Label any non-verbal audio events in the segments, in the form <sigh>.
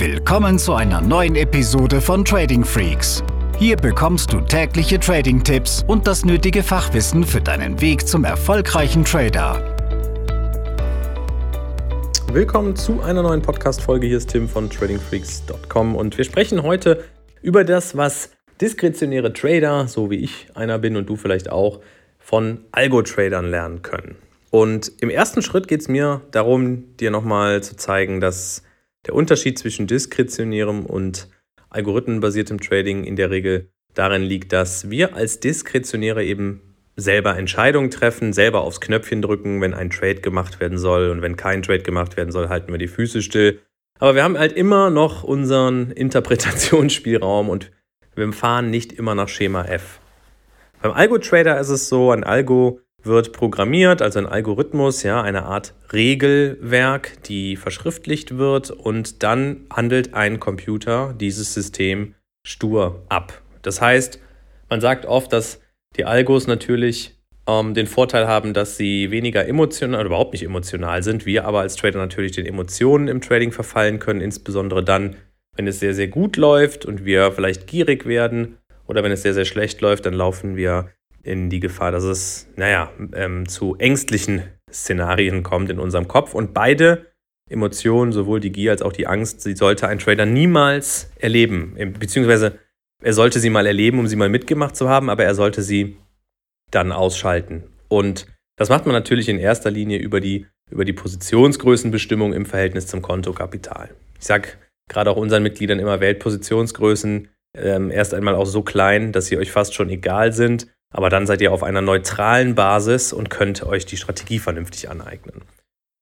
Willkommen zu einer neuen Episode von Trading Freaks. Hier bekommst du tägliche Trading-Tipps und das nötige Fachwissen für deinen Weg zum erfolgreichen Trader. Willkommen zu einer neuen Podcast-Folge. Hier ist Tim von tradingfreaks.com und wir sprechen heute über das, was diskretionäre Trader, so wie ich einer bin und du vielleicht auch, von Algo-Tradern lernen können. Und im ersten Schritt geht es mir darum, dir nochmal zu zeigen, dass der Unterschied zwischen diskretionärem und algorithmenbasiertem Trading in der Regel darin liegt, dass wir als Diskretionäre eben selber Entscheidungen treffen, selber aufs Knöpfchen drücken, wenn ein Trade gemacht werden soll und wenn kein Trade gemacht werden soll, halten wir die Füße still. Aber wir haben halt immer noch unseren Interpretationsspielraum und wir fahren nicht immer nach Schema F. Beim Algo-Trader ist es so, ein Algo wird programmiert, also ein Algorithmus, ja, eine Art Regelwerk, die verschriftlicht wird und dann handelt ein Computer dieses System stur ab. Das heißt, man sagt oft, dass die Algos natürlich ähm, den Vorteil haben, dass sie weniger emotional überhaupt nicht emotional sind. Wir aber als Trader natürlich den Emotionen im Trading verfallen können, insbesondere dann, wenn es sehr, sehr gut läuft und wir vielleicht gierig werden oder wenn es sehr, sehr schlecht läuft, dann laufen wir in die Gefahr, dass es, naja, ähm, zu ängstlichen Szenarien kommt in unserem Kopf. Und beide Emotionen, sowohl die Gier als auch die Angst, sie sollte ein Trader niemals erleben. Beziehungsweise er sollte sie mal erleben, um sie mal mitgemacht zu haben, aber er sollte sie dann ausschalten. Und das macht man natürlich in erster Linie über die, über die Positionsgrößenbestimmung im Verhältnis zum Kontokapital. Ich sage gerade auch unseren Mitgliedern immer Weltpositionsgrößen ähm, erst einmal auch so klein, dass sie euch fast schon egal sind aber dann seid ihr auf einer neutralen Basis und könnt euch die Strategie vernünftig aneignen.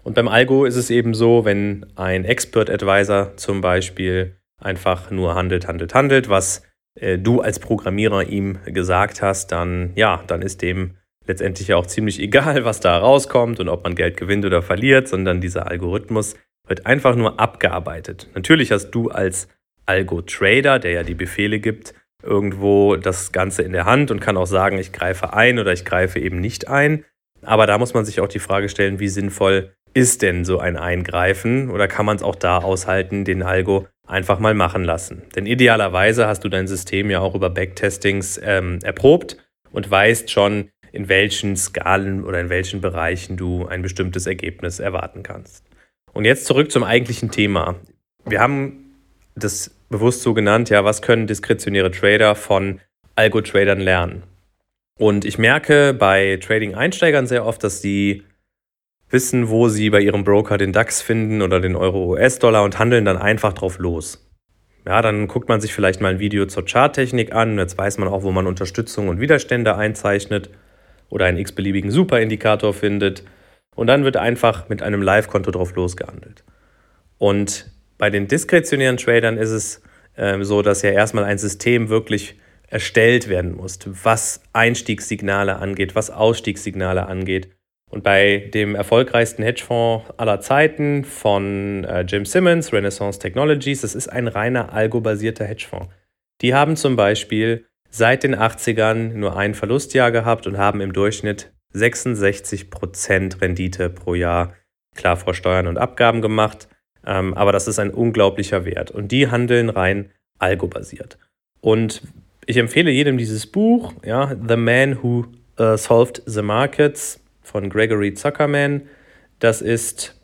Und beim Algo ist es eben so, wenn ein Expert Advisor zum Beispiel einfach nur handelt, handelt, handelt, was äh, du als Programmierer ihm gesagt hast, dann ja, dann ist dem letztendlich auch ziemlich <laughs> egal, was da rauskommt und ob man Geld gewinnt oder verliert, sondern dieser Algorithmus wird einfach nur abgearbeitet. Natürlich hast du als Algo-Trader, der ja die Befehle gibt, irgendwo das Ganze in der Hand und kann auch sagen, ich greife ein oder ich greife eben nicht ein. Aber da muss man sich auch die Frage stellen, wie sinnvoll ist denn so ein Eingreifen oder kann man es auch da aushalten, den Algo einfach mal machen lassen? Denn idealerweise hast du dein System ja auch über Backtestings ähm, erprobt und weißt schon, in welchen Skalen oder in welchen Bereichen du ein bestimmtes Ergebnis erwarten kannst. Und jetzt zurück zum eigentlichen Thema. Wir haben das bewusst so genannt, ja, was können diskretionäre Trader von Algo-Tradern lernen? Und ich merke bei Trading-Einsteigern sehr oft, dass sie wissen, wo sie bei ihrem Broker den DAX finden oder den Euro-US-Dollar und handeln dann einfach drauf los. Ja, dann guckt man sich vielleicht mal ein Video zur Charttechnik an. Jetzt weiß man auch, wo man Unterstützung und Widerstände einzeichnet oder einen x-beliebigen Superindikator findet. Und dann wird einfach mit einem Live-Konto drauf losgehandelt. Und bei den diskretionären Tradern ist es ähm, so, dass ja erstmal ein System wirklich erstellt werden muss, was Einstiegssignale angeht, was Ausstiegssignale angeht. Und bei dem erfolgreichsten Hedgefonds aller Zeiten von äh, Jim Simmons, Renaissance Technologies, das ist ein reiner algobasierter Hedgefonds. Die haben zum Beispiel seit den 80ern nur ein Verlustjahr gehabt und haben im Durchschnitt 66% Rendite pro Jahr klar vor Steuern und Abgaben gemacht. Ähm, aber das ist ein unglaublicher Wert. Und die handeln rein algobasiert. Und ich empfehle jedem dieses Buch, ja, The Man Who uh, Solved the Markets von Gregory Zuckerman. Das ist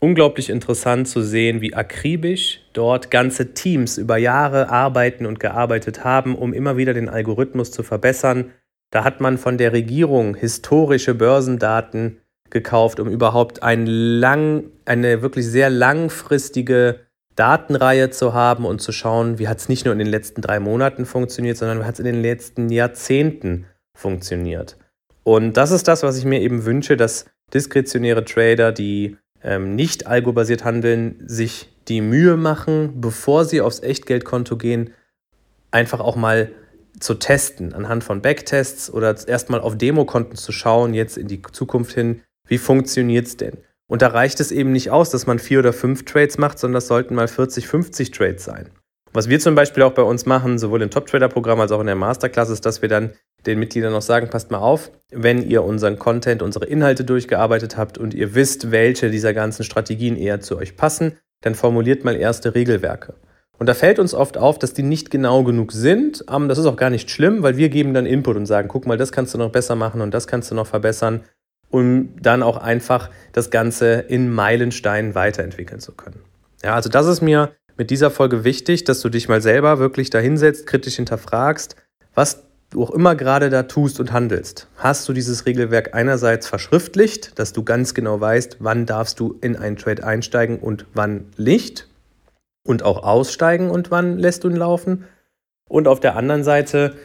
unglaublich interessant zu sehen, wie akribisch dort ganze Teams über Jahre arbeiten und gearbeitet haben, um immer wieder den Algorithmus zu verbessern. Da hat man von der Regierung historische Börsendaten gekauft, um überhaupt ein lang, eine wirklich sehr langfristige Datenreihe zu haben und zu schauen, wie hat es nicht nur in den letzten drei Monaten funktioniert, sondern wie hat es in den letzten Jahrzehnten funktioniert. Und das ist das, was ich mir eben wünsche, dass diskretionäre Trader, die ähm, nicht algobasiert handeln, sich die Mühe machen, bevor sie aufs Echtgeldkonto gehen, einfach auch mal zu testen, anhand von Backtests oder erstmal auf Demokonten zu schauen, jetzt in die Zukunft hin, wie funktioniert es denn? Und da reicht es eben nicht aus, dass man vier oder fünf Trades macht, sondern das sollten mal 40, 50 Trades sein. Was wir zum Beispiel auch bei uns machen, sowohl im Top-Trader-Programm als auch in der Masterclass, ist, dass wir dann den Mitgliedern noch sagen, passt mal auf, wenn ihr unseren Content, unsere Inhalte durchgearbeitet habt und ihr wisst, welche dieser ganzen Strategien eher zu euch passen, dann formuliert mal erste Regelwerke. Und da fällt uns oft auf, dass die nicht genau genug sind. Ähm, das ist auch gar nicht schlimm, weil wir geben dann Input und sagen, guck mal, das kannst du noch besser machen und das kannst du noch verbessern, um dann auch einfach das Ganze in Meilensteinen weiterentwickeln zu können. Ja, also das ist mir mit dieser Folge wichtig, dass du dich mal selber wirklich dahinsetzt, kritisch hinterfragst, was du auch immer gerade da tust und handelst. Hast du dieses Regelwerk einerseits verschriftlicht, dass du ganz genau weißt, wann darfst du in einen Trade einsteigen und wann nicht und auch aussteigen und wann lässt du ihn laufen? Und auf der anderen Seite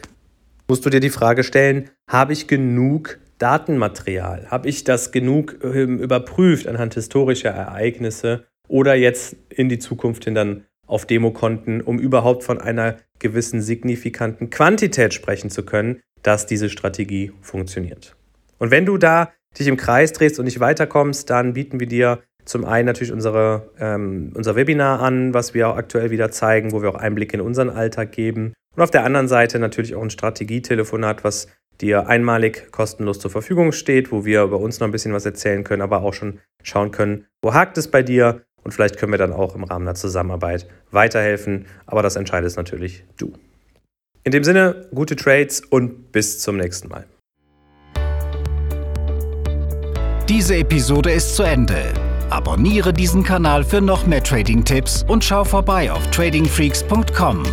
musst du dir die Frage stellen, habe ich genug Datenmaterial? Habe ich das genug ähm, überprüft anhand historischer Ereignisse oder jetzt in die Zukunft hin dann auf Demokonten, um überhaupt von einer gewissen signifikanten Quantität sprechen zu können, dass diese Strategie funktioniert. Und wenn du da dich im Kreis drehst und nicht weiterkommst, dann bieten wir dir zum einen natürlich unsere, ähm, unser Webinar an, was wir auch aktuell wieder zeigen, wo wir auch Einblick in unseren Alltag geben. Und auf der anderen Seite natürlich auch ein Strategietelefonat, was dir einmalig kostenlos zur Verfügung steht, wo wir über uns noch ein bisschen was erzählen können, aber auch schon schauen können, wo hakt es bei dir und vielleicht können wir dann auch im Rahmen der Zusammenarbeit weiterhelfen. Aber das entscheidest natürlich du. In dem Sinne, gute Trades und bis zum nächsten Mal. Diese Episode ist zu Ende. Abonniere diesen Kanal für noch mehr Trading-Tipps und schau vorbei auf tradingfreaks.com.